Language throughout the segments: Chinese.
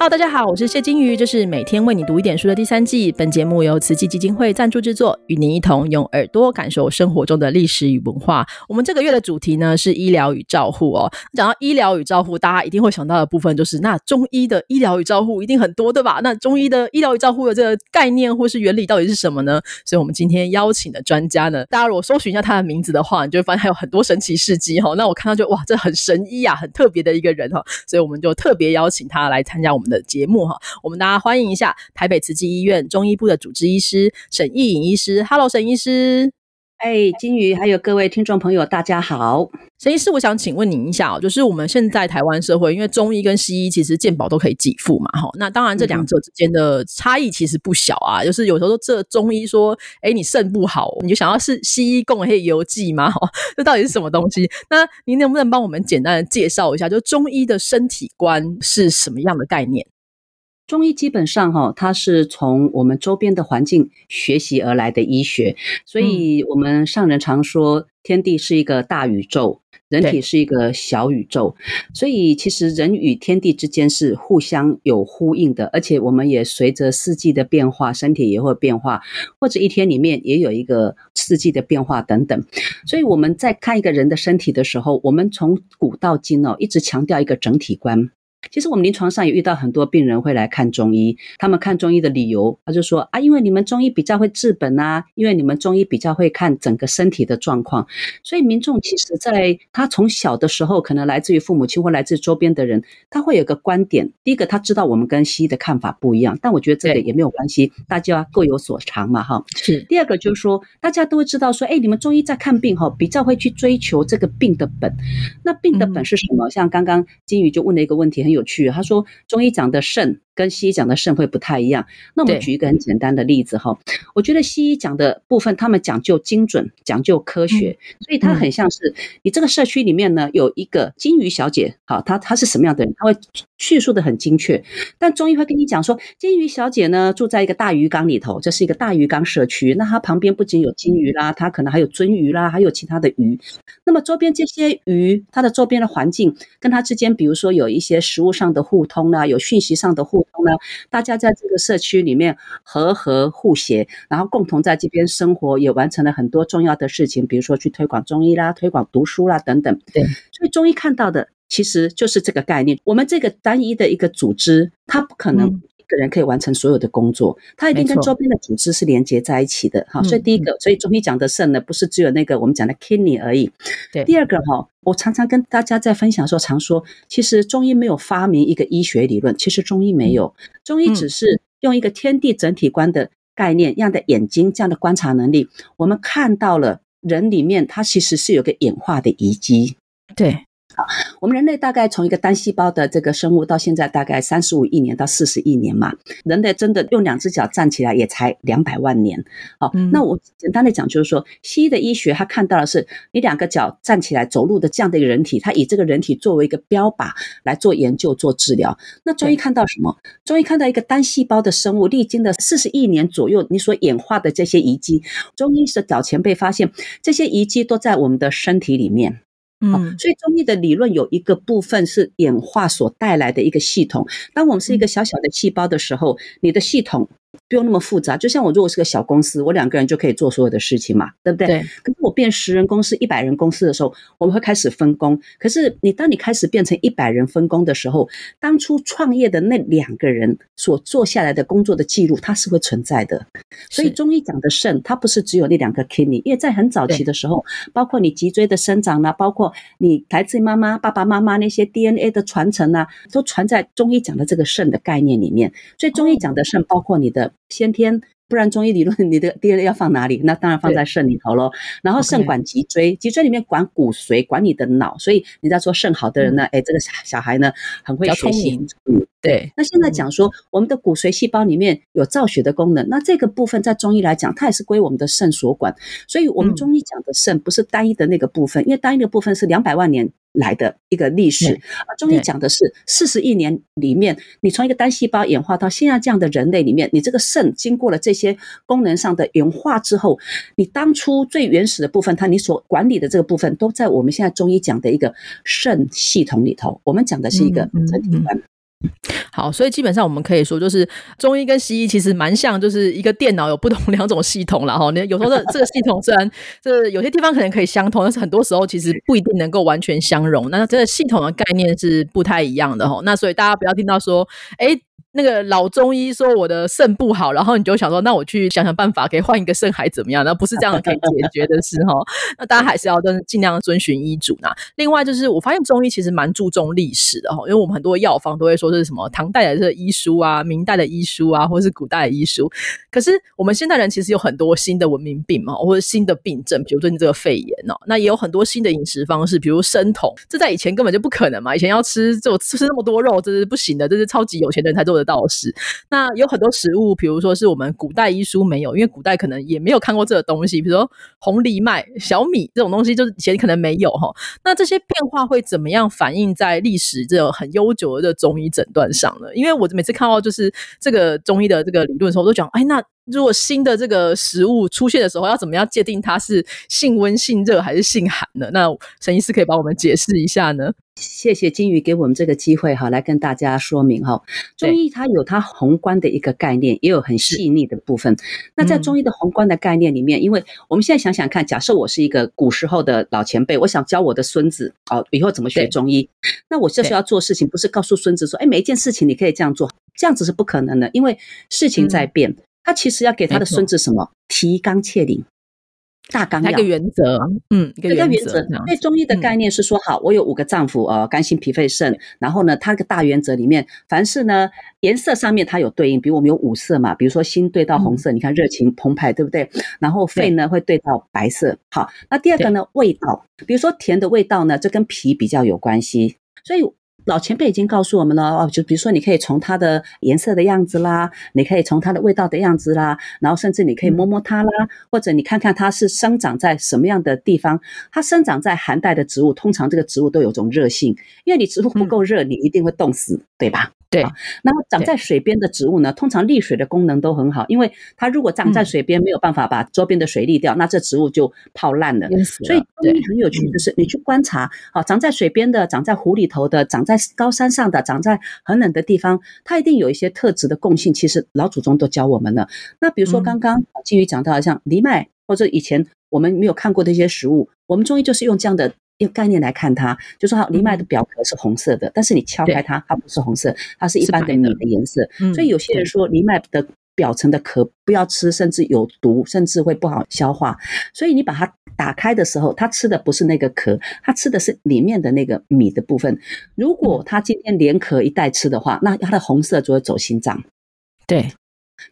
好大家好，我是谢金鱼，这是每天为你读一点书的第三季。本节目由慈济基金会赞助制作，与您一同用耳朵感受生活中的历史与文化。我们这个月的主题呢是医疗与照护哦。讲到医疗与照护，大家一定会想到的部分就是那中医的医疗与照护一定很多对吧？那中医的医疗与照护的这个概念或是原理到底是什么呢？所以我们今天邀请的专家呢，大家如果搜寻一下他的名字的话，你就会发现还有很多神奇事迹哈。那我看到就哇，这很神医啊，很特别的一个人哈，所以我们就特别邀请他来参加我们。的节目哈，我们大家欢迎一下台北慈济医院中医部的主治医师沈义颖医师。Hello，沈医师。哎，金鱼，还有各位听众朋友，大家好。沈医师，我想请问您一下哦，就是我们现在台湾社会，因为中医跟西医其实健保都可以给付嘛，哈。那当然这两者之间的差异其实不小啊。就是有时候这中医说，哎，你肾不好，你就想要是西医供黑油剂吗？哈，这到底是什么东西？那您能不能帮我们简单的介绍一下，就中医的身体观是什么样的概念？中医基本上哈，它是从我们周边的环境学习而来的医学，所以我们上人常说，天地是一个大宇宙，人体是一个小宇宙，所以其实人与天地之间是互相有呼应的，而且我们也随着四季的变化，身体也会变化，或者一天里面也有一个四季的变化等等，所以我们在看一个人的身体的时候，我们从古到今哦，一直强调一个整体观。其实我们临床上也遇到很多病人会来看中医，他们看中医的理由，他就说啊，因为你们中医比较会治本啊，因为你们中医比较会看整个身体的状况，所以民众其实在他从小的时候，可能来自于父母亲或来自周边的人，他会有个观点。第一个，他知道我们跟西医的看法不一样，但我觉得这个也没有关系，大家各有所长嘛，哈。是。第二个就是说，大家都会知道说，哎，你们中医在看病哈，比较会去追求这个病的本。那病的本是什么？像刚刚金宇就问了一个问题。很有趣，他说中医讲的肾。跟西医讲的肾会不太一样。那我们举一个很简单的例子哈，我觉得西医讲的部分，他们讲究精准，讲究科学，所以它很像是你这个社区里面呢有一个金鱼小姐，好，她她是什么样的人？她会叙述的很精确。但中医会跟你讲说，金鱼小姐呢住在一个大鱼缸里头，这是一个大鱼缸社区。那它旁边不仅有金鱼啦，它可能还有鳟鱼啦，还有其他的鱼。那么周边这些鱼，它的周边的环境跟它之间，比如说有一些食物上的互通啦，有讯息上的互。呢，大家在这个社区里面和和互协，然后共同在这边生活，也完成了很多重要的事情，比如说去推广中医啦、推广读书啦等等。对，所以中医看到的其实就是这个概念。我们这个单一的一个组织，它不可能。个人可以完成所有的工作，他一定跟周边的组织是连接在一起的，哈。所以第一个，所以中医讲的肾呢，不是只有那个我们讲的 kidney 而已。对。第二个哈，我常常跟大家在分享的时候，常说，其实中医没有发明一个医学理论，其实中医没有，中医只是用一个天地整体观的概念，这样的眼睛，这样的观察能力，我们看到了人里面，它其实是有个演化的遗迹。对。我们人类大概从一个单细胞的这个生物到现在大概三十五亿年到四十亿年嘛，人类真的用两只脚站起来也才两百万年。好，那我简单的讲就是说，西医的医学他看到的是你两个脚站起来走路的这样的一个人体，他以这个人体作为一个标靶来做研究做治疗。那中医看到什么？中医看到一个单细胞的生物历经了四十亿年左右，你所演化的这些遗迹，中医是早前辈发现这些遗迹都在我们的身体里面。嗯，所以中医的理论有一个部分是演化所带来的一个系统。当我们是一个小小的细胞的时候，你的系统。不用那么复杂，就像我如果是个小公司，我两个人就可以做所有的事情嘛，对不对？对。可是我变十人公司、一百人公司的时候，我们会开始分工。可是你当你开始变成一百人分工的时候，当初创业的那两个人所做下来的工作的记录，它是会存在的。所以中医讲的肾，它不是只有那两个 kidney，因为在很早期的时候，包括你脊椎的生长呢，包括你来自妈妈、爸爸妈妈那些 DNA 的传承啊，都传在中医讲的这个肾的概念里面。所以中医讲的肾，包括你的。先天，不然中医理论你的 DNA 要放哪里？那当然放在肾里头喽。然后肾管脊椎，脊椎里面管骨髓，管你的脑。所以你在说肾好的人呢，哎，这个小孩呢很会学习。对。那现在讲说，我们的骨髓细胞里面有造血的功能，那这个部分在中医来讲，它也是归我们的肾所管。所以我们中医讲的肾不是单一的那个部分，因为单一的部分是两百万年。来的一个历史而，中医讲的是四十亿年里面，你从一个单细胞演化到现在这样的人类里面，你这个肾经过了这些功能上的演化之后，你当初最原始的部分，它你所管理的这个部分，都在我们现在中医讲的一个肾系统里头。我们讲的是一个整体观。好，所以基本上我们可以说，就是中医跟西医其实蛮像，就是一个电脑有不同 两种系统了哈。你有时候这这个系统虽然这有些地方可能可以相通，但是很多时候其实不一定能够完全相容。那这个系统的概念是不太一样的哈。那所以大家不要听到说，哎。那个老中医说我的肾不好，然后你就想说，那我去想想办法，可以换一个肾还怎么样？那不是这样可以解决的事哈。那大家还是要遵尽量遵循医嘱呢。另外就是，我发现中医其实蛮注重历史的哈，因为我们很多药方都会说是什么唐代的这个医书啊、明代的医书啊，或是古代的医书。可是我们现代人其实有很多新的文明病嘛，或者新的病症，比如最近这个肺炎哦，那也有很多新的饮食方式，比如生酮，这在以前根本就不可能嘛。以前要吃就吃那么多肉，这是不行的，这是超级有钱人才做的到的事。那有很多食物，比如说是我们古代医书没有，因为古代可能也没有看过这个东西，比如说红藜麦、小米这种东西，就是以前可能没有哈。那这些变化会怎么样反映在历史这种很悠久的中医诊断上呢？因为我每次看到就是这个中医的这个理论的时候，我都讲，哎，那如果新的这个食物出现的时候，要怎么样界定它是性温、性热还是性寒呢？那陈医师可以帮我们解释一下呢？谢谢金鱼给我们这个机会哈，来跟大家说明哈。中医它有它宏观的一个概念，也有很细腻的部分。那在中医的宏观的概念里面，因为我们现在想想看，假设我是一个古时候的老前辈，我想教我的孙子哦，以后怎么学中医，那我这时候要做事情，不是告诉孙子说，哎，每一件事情你可以这样做，这样子是不可能的，因为事情在变。他其实要给他的孙子什么？提纲挈领。大纲要一个原则，嗯，一个原则。对中医的概念是说，好，我有五个脏腑，呃，肝、心、脾、肺、肾。然后呢，它个大原则里面，凡是呢颜色上面它有对应，比如我们有五色嘛，比如说心对到红色，你看热情澎湃，对不对？然后肺呢会对到白色。好，那第二个呢味道，比如说甜的味道呢，这跟脾比较有关系，所以。老前辈已经告诉我们了哦，就比如说，你可以从它的颜色的样子啦，你可以从它的味道的样子啦，然后甚至你可以摸摸它啦，或者你看看它是生长在什么样的地方。它生长在寒带的植物，通常这个植物都有种热性，因为你植物不够热，你一定会冻死，对吧？对，那么长在水边的植物呢，通常利水的功能都很好，因为它如果长在水边，没有办法把周边的水沥掉，那这植物就泡烂了。所以中医很有趣，就是你去观察，好，长在水边的，长在湖里头的，长在高山上的，长在很冷的地方，它一定有一些特质的共性。其实老祖宗都教我们了。那比如说刚刚金鱼讲到，像藜麦或者以前我们没有看过的一些食物，我们中医就是用这样的。用概念来看它，就说藜麦的表壳是红色的，但是你敲开它，它不是红色，它是一般的米的颜色。所以有些人说藜麦的表层的壳不要吃，甚至有毒，甚至会不好消化。所以你把它打开的时候，它吃的不是那个壳，它吃的是里面的那个米的部分。如果它今天连壳一带吃的话，那它的红色就会走心脏。对。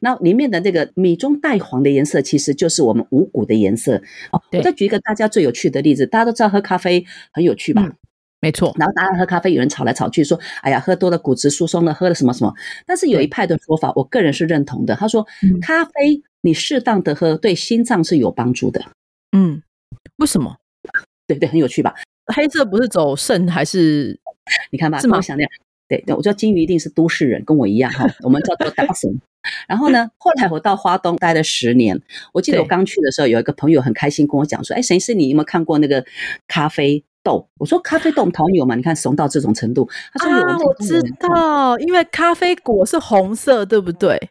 那里面的那个米中带黄的颜色，其实就是我们五谷的颜色。哦，我再举一个大家最有趣的例子，大家都知道喝咖啡很有趣吧？没错。然后大家喝咖啡，有人吵来吵去说：“哎呀，喝多了骨质疏松了，喝了什么什么。”但是有一派的说法，我个人是认同的。他说，咖啡你适当的喝，对心脏是有帮助的。嗯，为什么？对对，很有趣吧？黑色不是走肾还是？你看吧，是吗？想那样。对对，我知道金鱼一定是都市人，跟我一样哈。我们叫做 Dawson。然后呢，后来我到花东待了十年。我记得我刚去的时候，有一个朋友很开心跟我讲说：“哎，沈医师，你有没有看过那个咖啡豆？”我说：“咖啡豆，我们台湾有嘛？你看怂到这种程度。”他说：“有。”我知道，因为咖啡果是红色，对不对？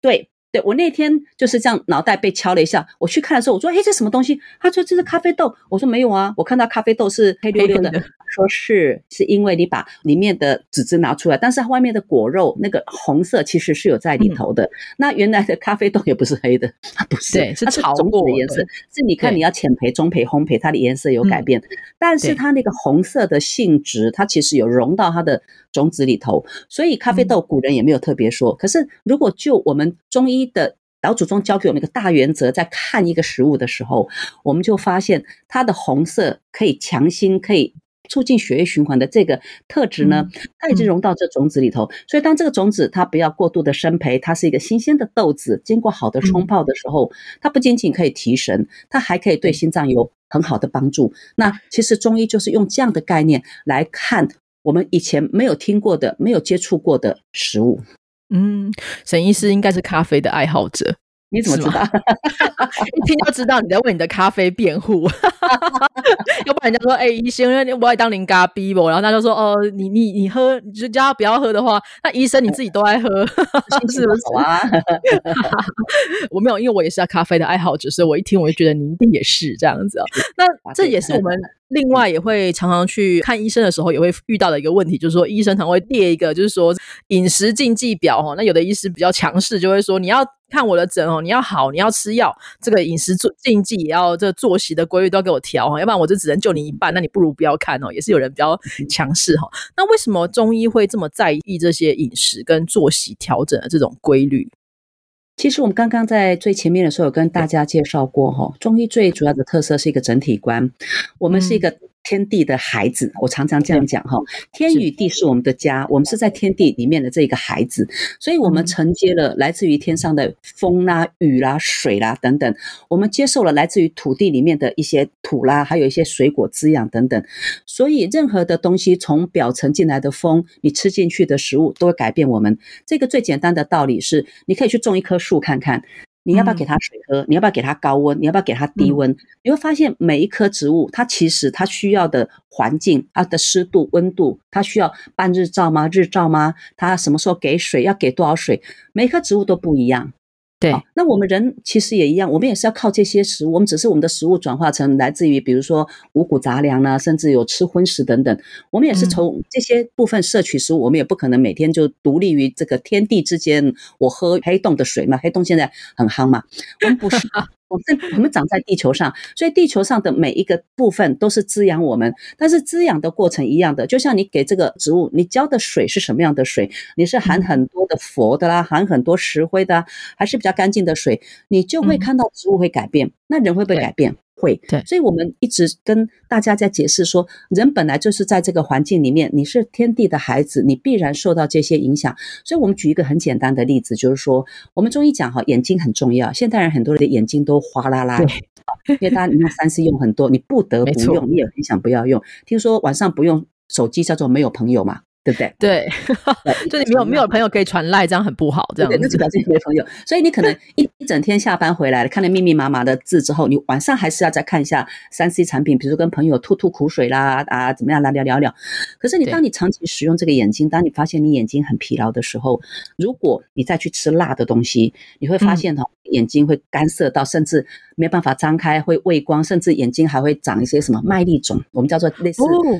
对。对我那天就是这样，脑袋被敲了一下。我去看的时候，我说：“哎，这什么东西？”他说：“这是咖啡豆。”我说：“没有啊，我看到咖啡豆是黑溜溜的。”说是是因为你把里面的籽籽拿出来，但是它外面的果肉那个红色其实是有在里头的。那原来的咖啡豆也不是黑的，它不是，是种子的颜色。是你看你要浅焙、中焙、烘焙，它的颜色有改变，但是它那个红色的性质，它其实有融到它的种子里头。所以咖啡豆古人也没有特别说。可是如果就我们中医的老祖宗教给我们一个大原则，在看一个食物的时候，我们就发现它的红色可以强心，可以促进血液循环的这个特质呢，它已经融到这种子里头。所以当这个种子它不要过度的生培，它是一个新鲜的豆子，经过好的冲泡的时候，它不仅仅可以提神，它还可以对心脏有很好的帮助。那其实中医就是用这样的概念来看我们以前没有听过的、没有接触过的食物。嗯，沈医师应该是咖啡的爱好者，你怎么知道？一听就知道你在为你的咖啡辩护。要不然人家说，哎、医生，我爱当零咖逼不？然后他就说，哦，你你你喝，你就叫他不要喝的话，那医生你自己都爱喝，是不是？好啊，我没有，因为我也是咖啡的爱好者，所以我一听我就觉得你一定也是这样子哦。那这也是我们另外也会常常去看医生的时候也会遇到的一个问题，就是说医生常会列一个就是说饮食禁忌表哈。那有的医师比较强势，就会说你要看我的诊哦，你要好，你要吃药，这个饮食做禁忌也要这作息的规律都要给我调哈，要不然我就只能救你一半，那你不如不要看哦。也是有人比较强势哈。那为什么中医会这么在意这些饮食跟作息调整的这种规律？其实我们刚刚在最前面的时候有跟大家介绍过哈，中医最主要的特色是一个整体观，我们是一个天地的孩子，我常常这样讲哈，天与地是我们的家，我们是在天地里面的这个孩子，所以我们承接了来自于天上的风啦、雨啦、水啦等等，我们接受了来自于土地里面的一些土啦，还有一些水果滋养等等，所以任何的东西从表层进来的风，你吃进去的食物都会改变我们。这个最简单的道理是，你可以去种一棵树看看。你要不要给它水喝？你要不要给它高温？你要不要给它低温？你会发现每一棵植物，它其实它需要的环境、它的湿度、温度，它需要半日照吗？日照吗？它什么时候给水？要给多少水？每一棵植物都不一样。对，那我们人其实也一样，我们也是要靠这些食物，我们只是我们的食物转化成来自于比如说五谷杂粮啦，甚至有吃荤食等等，我们也是从这些部分摄取食物，我们也不可能每天就独立于这个天地之间，我喝黑洞的水嘛，黑洞现在很夯嘛，我们不是。我们我们长在地球上，所以地球上的每一个部分都是滋养我们。但是滋养的过程一样的，就像你给这个植物，你浇的水是什么样的水？你是含很多的氟的啦，含很多石灰的，还是比较干净的水？你就会看到植物会改变。那人会不会改变？会。对。所以我们一直跟大家在解释说，人本来就是在这个环境里面，你是天地的孩子，你必然受到这些影响。所以我们举一个很简单的例子，就是说，我们中医讲哈，眼睛很重要。现代人很多人的眼睛都哗啦啦。因为大家你看三 C 用很多，你不得不用，你也很想不要用。听说晚上不用手机叫做没有朋友嘛，对不对？对，就你没有没有朋友可以传赖，这样很不好。这样那就表示你没朋友。所以你可能一一整天下班回来了，看了密密麻麻的字之后，你晚上还是要再看一下三 C 产品，比如说跟朋友吐吐苦水啦，啊怎么样来，聊聊聊。可是你当你长期使用这个眼睛，当你发现你眼睛很疲劳的时候，如果你再去吃辣的东西，你会发现哈。眼睛会干涩到，甚至没办法张开，会畏光，甚至眼睛还会长一些什么麦粒肿，我们叫做类似这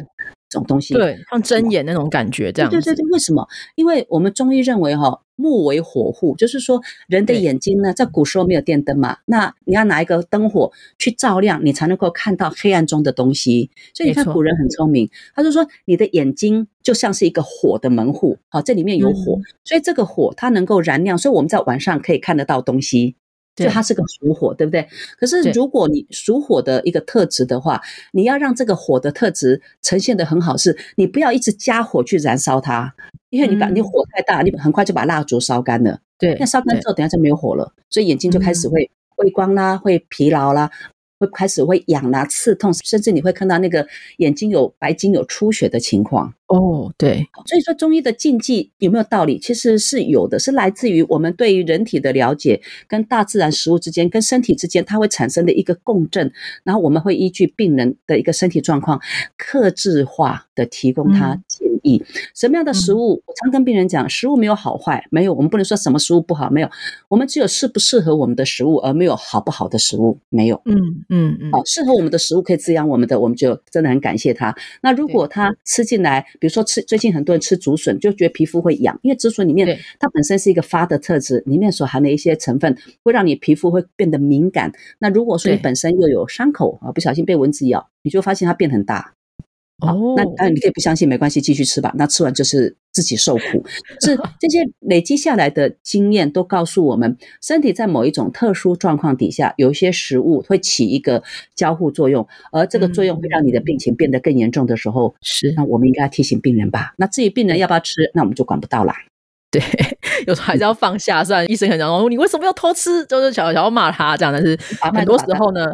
种东西，对，像针眼那种感觉这样。对对对，为什么？因为我们中医认为哈，目为火户，就是说人的眼睛呢，在古时候没有电灯嘛，那你要拿一个灯火去照亮，你才能够看到黑暗中的东西。所以你看古人很聪明，他就说你的眼睛就像是一个火的门户，好，这里面有火，所以这个火它能够燃亮，所以我们在晚上可以看得到东西。就它是个属火，对不对？可是如果你属火的一个特质的话，你要让这个火的特质呈现的很好，是你不要一直加火去燃烧它，因为你把你火太大，你很快就把蜡烛烧干了。对，那烧干之后，等下就没有火了，所以眼睛就开始会畏光啦，会疲劳啦。会开始会痒啦、刺痛，甚至你会看到那个眼睛有白睛、有出血的情况。哦，对。所以说中医的禁忌有没有道理？其实是有的，是来自于我们对于人体的了解，跟大自然食物之间、跟身体之间，它会产生的一个共振。然后我们会依据病人的一个身体状况，克制化的提供他建议。什么样的食物？我常跟病人讲，食物没有好坏，没有，我们不能说什么食物不好，没有。我们只有适不适合我们的食物，而没有好不好的食物，没有。嗯。嗯嗯，好，适合我们的食物可以滋养我们的，我们就真的很感谢他。那如果他吃进来，比如说吃，最近很多人吃竹笋，就觉得皮肤会痒，因为竹笋里面它本身是一个发的特质，里面所含的一些成分会让你皮肤会变得敏感。那如果说你本身又有伤口啊，不小心被蚊子咬，你就发现它变很大。哦，那当然你可以不相信，没关系，继续吃吧。那吃完就是自己受苦。是 这些累积下来的经验都告诉我们，身体在某一种特殊状况底下，有一些食物会起一个交互作用，而这个作用会让你的病情变得更严重的时候，是那我们应该提醒病人吧。那至于病人要不要吃，那我们就管不到啦。对，有时候还是要放下。虽然医生很讲说你为什么要偷吃，就是想想要骂他这样，但是很多时候呢，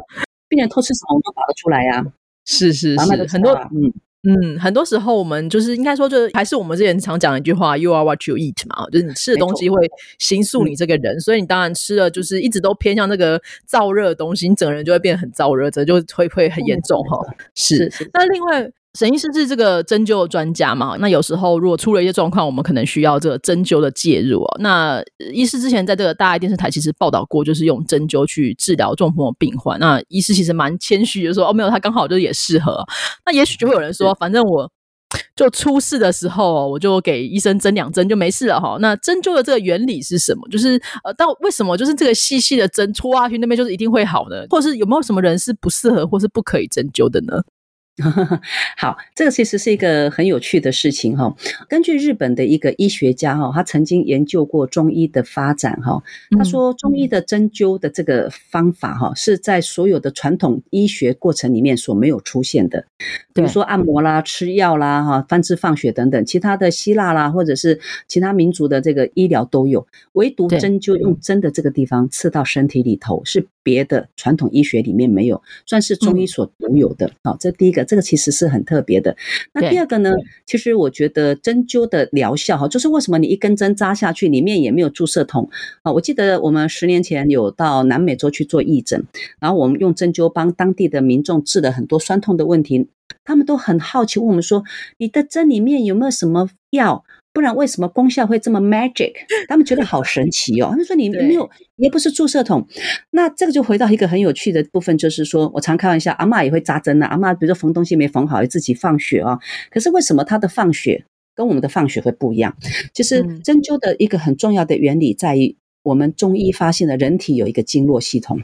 病人偷吃什么我们都搞得出来呀。是是是，很多嗯，嗯，很多时候我们就是应该说，就是还是我们之前常讲的一句话，“You are what you eat” 嘛，就是你吃的东西会形塑你这个人，所以你当然吃了就是一直都偏向那个燥热的东西，你整个人就会变得很燥热，这就会会很严重哈。是，那另外。沈医师是这个针灸的专家嘛？那有时候如果出了一些状况，我们可能需要这个针灸的介入哦。那医师之前在这个大爱电视台其实报道过，就是用针灸去治疗中风的病患。那医师其实蛮谦虚的说：“哦，没有，他刚好就也适合。”那也许就会有人说：“反正我就出事的时候，我就给医生针两针就没事了哈。”那针灸的这个原理是什么？就是呃，到为什么就是这个细细的针戳下去那边就是一定会好的？或者是有没有什么人是不适合或是不可以针灸的呢？好，这个其实是一个很有趣的事情哈。根据日本的一个医学家哈，他曾经研究过中医的发展哈。他说，中医的针灸的这个方法哈，是在所有的传统医学过程里面所没有出现的。比如说按摩啦、吃药啦、哈翻治放血等等，其他的希腊啦或者是其他民族的这个医疗都有，唯独针灸用针的这个地方刺到身体里头是。别的传统医学里面没有，算是中医所独有的。好，这第一个，这个其实是很特别的。那第二个呢？其实我觉得针灸的疗效哈，就是为什么你一根针扎下去，里面也没有注射筒啊？我记得我们十年前有到南美洲去做义诊，然后我们用针灸帮当地的民众治了很多酸痛的问题，他们都很好奇问我们说：“你的针里面有没有什么药？”不然为什么功效会这么 magic？他们觉得好神奇哦。他们说你没有，也不是注射筒。那这个就回到一个很有趣的部分，就是说我常开玩笑，阿妈也会扎针呢。阿妈比如说缝东西没缝好，自己放血啊。可是为什么她的放血跟我们的放血会不一样？其实针灸的一个很重要的原理在于，我们中医发现了人体有一个经络系统。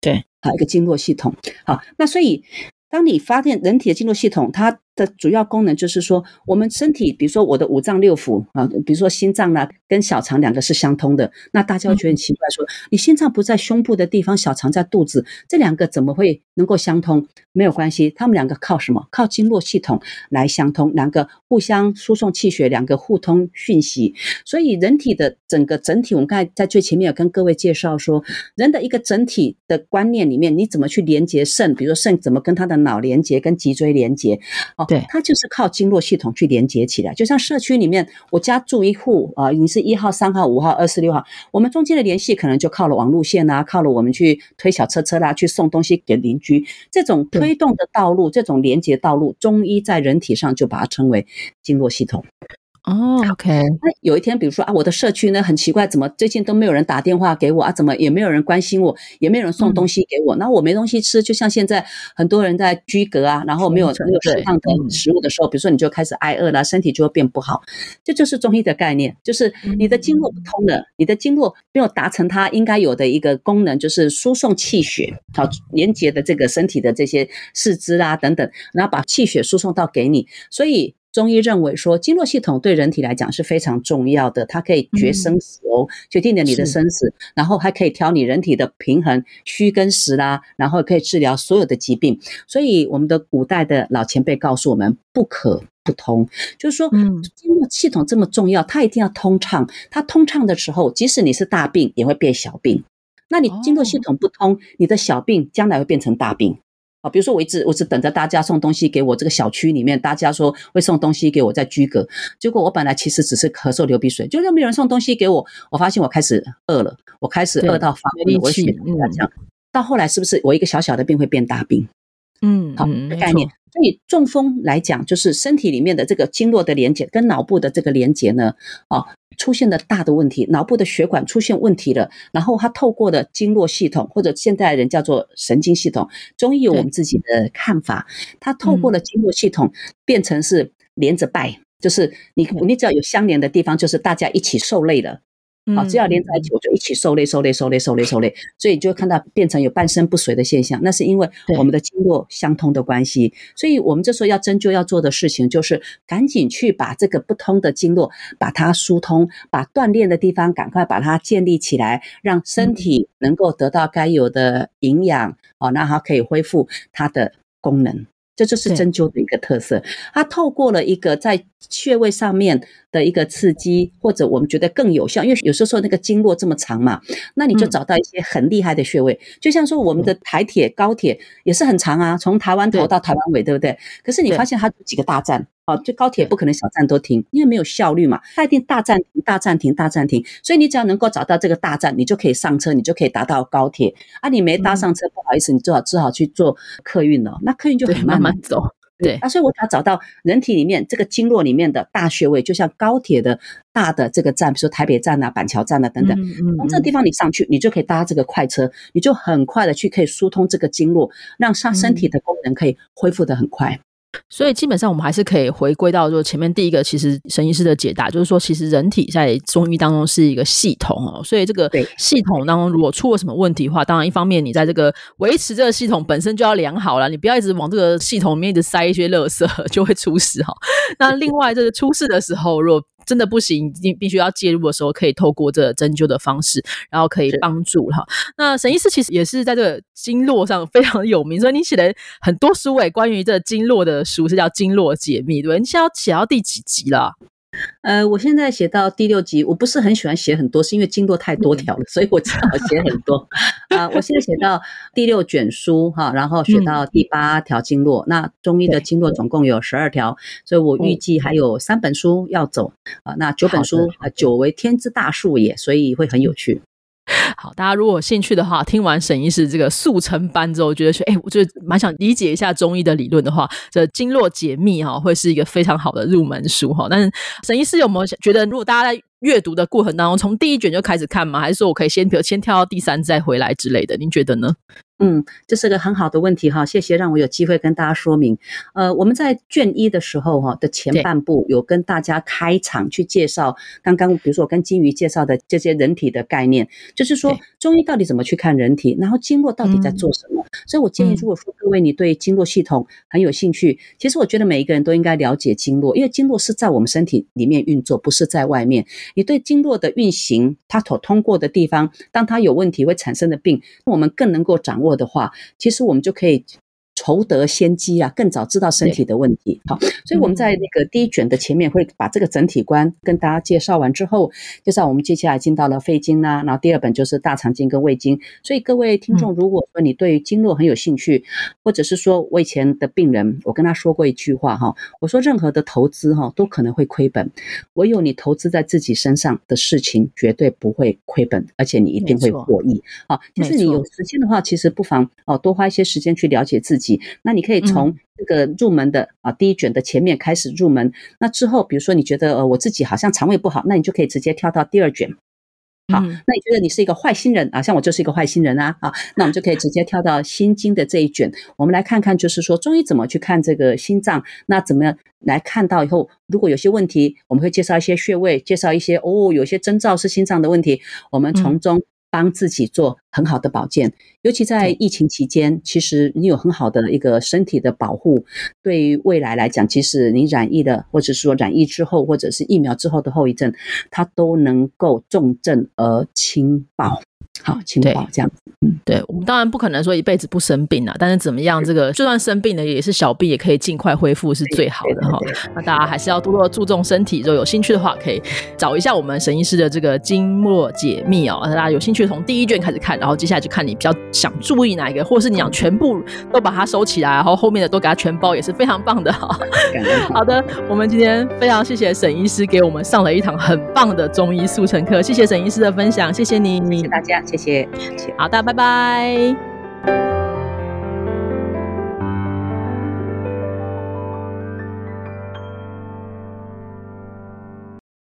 对，好一个经络系统。好，那所以当你发现人体的经络系统，它的主要功能就是说，我们身体，比如说我的五脏六腑啊，比如说心脏呢，跟小肠两个是相通的。那大家会觉得很奇怪，说你心脏不在胸部的地方，小肠在肚子，这两个怎么会能够相通？没有关系，他们两个靠什么？靠经络系统来相通，两个互相输送气血，两个互通讯息。所以人体的整个整体，我们刚才在最前面有跟各位介绍说，人的一个整体的观念里面，你怎么去连接肾？比如说肾怎么跟他的脑连接，跟脊椎连接？对，它就是靠经络系统去连接起来，就像社区里面，我家住一户啊，你是一号、三号、五号、二十六号，我们中间的联系可能就靠了网路线啊，靠了我们去推小车车啦，去送东西给邻居，这种推动的道路，这种连接道路，中医在人体上就把它称为经络系统。哦，OK。那有一天，比如说啊，我的社区呢很奇怪，怎么最近都没有人打电话给我啊？怎么也没有人关心我，也没有人送东西给我？那我没东西吃，就像现在很多人在居隔啊，然后没有没有适当的食物的时候，比如说你就开始挨饿了，身体就会变不好。这就是中医的概念，就是你的经络不通了，你的经络没有达成它应该有的一个功能，就是输送气血，好连接的这个身体的这些四肢啊等等，然后把气血输送到给你，所以。中医认为说，经络系统对人体来讲是非常重要的，它可以决生死哦，决定了你的生死，然后还可以调你人体的平衡，虚跟实啦，然后可以治疗所有的疾病。所以我们的古代的老前辈告诉我们，不可不通，就是说，经络系统这么重要，它一定要通畅。它通畅的时候，即使你是大病，也会变小病。那你经络系统不通，你的小病将来会变成大病。啊，比如说我一直我只等着大家送东西给我，这个小区里面大家说会送东西给我，在居隔。结果我本来其实只是咳嗽流鼻水，就是没有人送东西给我。我发现我开始饿了，我开始饿到发力气，这样。到后来是不是我一个小小的病会变大病？嗯，好概念。所以中风来讲，就是身体里面的这个经络的连接跟脑部的这个连接呢，啊，出现了大的问题，脑部的血管出现问题了。然后它透过的经络系统，或者现代人叫做神经系统，中医有我们自己的看法。它透过了经络系统，变成是连着拜，就是你你只要有相连的地方，就是大家一起受累了。好，只要连在一起，我就一起受累、受累、受累、受累、受累，所以就会看到变成有半身不遂的现象。那是因为我们的经络相通的关系。所以我们这时候要针灸要做的事情，就是赶紧去把这个不通的经络把它疏通，把锻炼的地方赶快把它建立起来，让身体能够得到该有的营养。哦，那它可以恢复它的功能。这就是针灸的一个特色。它透过了一个在穴位上面的一个刺激，或者我们觉得更有效，因为有时候说那个经络这么长嘛，那你就找到一些很厉害的穴位，就像说我们的台铁、高铁也是很长啊，从台湾头到台湾尾，对不对？可是你发现它几个大站。哦，就高铁不可能小站都停，因为没有效率嘛，它一定大站停、大站停、大站停。所以你只要能够找到这个大站，你就可以上车，你就可以达到高铁。啊，你没搭上车，不好意思，你最好只好去坐客运了。那客运就很慢慢走。对，啊，所以我要找到人体里面这个经络里面的大穴位，就像高铁的大的这个站，比如说台北站啊、板桥站啊等等。从这个地方你上去，你就可以搭这个快车，你就很快的去可以疏通这个经络，让上身体的功能可以恢复的很快。所以基本上我们还是可以回归到，就前面第一个，其实神医师的解答就是说，其实人体在中医当中是一个系统哦，所以这个系统当中如果出了什么问题的话，当然一方面你在这个维持这个系统本身就要良好了，你不要一直往这个系统里面一直塞一些垃圾，就会出事哈。那另外这个出事的时候，如果真的不行，你必须要介入的时候，可以透过这针灸的方式，然后可以帮助哈。那沈医师其实也是在这个经络上非常有名，所以你写了很多书诶，关于这经络的书是叫《经络解密》，对你现在写到第几集了？呃，我现在写到第六集，我不是很喜欢写很多，是因为经络太多条了，所以我只好写很多。啊，我现在写到第六卷书哈，然后写到第八条经络。那中医的经络总共有十二条，所以我预计还有三本书要走啊。那九本书啊，九为天之大数也，所以会很有趣。好，大家如果有兴趣的话，听完沈医师这个速成班之后，觉得说，哎，我就蛮想理解一下中医的理论的话，这经络解密哈，会是一个非常好的入门书哈。但是沈医师有没有觉得，如果大家在阅读的过程当中，从第一卷就开始看吗？还是说我可以先，比如先跳到第三再回来之类的？您觉得呢？嗯，这是个很好的问题哈，谢谢让我有机会跟大家说明。呃，我们在卷一的时候哈的前半部有跟大家开场去介绍，刚刚比如说我跟金鱼介绍的这些人体的概念，就是说中医到底怎么去看人体，然后经络到底在做什么。所以我建议，如果说各位你对经络系统很有兴趣，其实我觉得每一个人都应该了解经络，因为经络是在我们身体里面运作，不是在外面。你对经络的运行，它所通过的地方，当它有问题会产生的病，我们更能够掌握。握的话，其实我们就可以筹得先机啊，更早知道身体的问题。好，所以我们在那个第一卷的前面会把这个整体观跟大家介绍完之后，介绍我们接下来进到了肺经啦，然后第二本就是大肠经跟胃经。所以各位听众，如果说你对经络很有兴趣，或者是说我以前的病人，我跟他说过一句话哈，我说任何的投资哈都可能会亏本，唯有你投资在自己身上的事情绝对不会亏本，而且你一定会获益。好，就是你有时间的话，其实不妨哦多花一些时间去了解自己。那你可以从这个入门的啊第一卷的前面开始入门，那之后比如说你觉得呃我自己好像肠胃不好，那你就可以直接跳到第二卷。好，那你觉得你是一个坏心人啊？像我就是一个坏心人啊！啊，那我们就可以直接跳到心经的这一卷，我们来看看，就是说中医怎么去看这个心脏，那怎么样来看到以后，如果有些问题，我们会介绍一些穴位，介绍一些哦，有些征兆是心脏的问题，我们从中。帮自己做很好的保健，尤其在疫情期间，其实你有很好的一个身体的保护，对于未来来讲，其实你染疫的，或者是说染疫之后，或者是疫苗之后的后遗症，它都能够重症而轻报。好，轻报这样子。嗯，对我们当然不可能说一辈子不生病啊，但是怎么样，这个就算生病了，也是小病，也可以尽快恢复是最好的哈。那大家还是要多多注重身体，如果有兴趣的话，可以找一下我们沈医师的这个经络解密哦。大家有兴趣从第一卷开始看，然后接下来就看你比较想注意哪一个，或者是你想全部都把它收起来，然后后面的都给它全包，也是非常棒的哈。好的，我们今天非常谢谢沈医师给我们上了一堂很棒的中医速成课，谢谢沈医师的分享，谢谢你，谢谢大家，谢谢，好的，拜拜。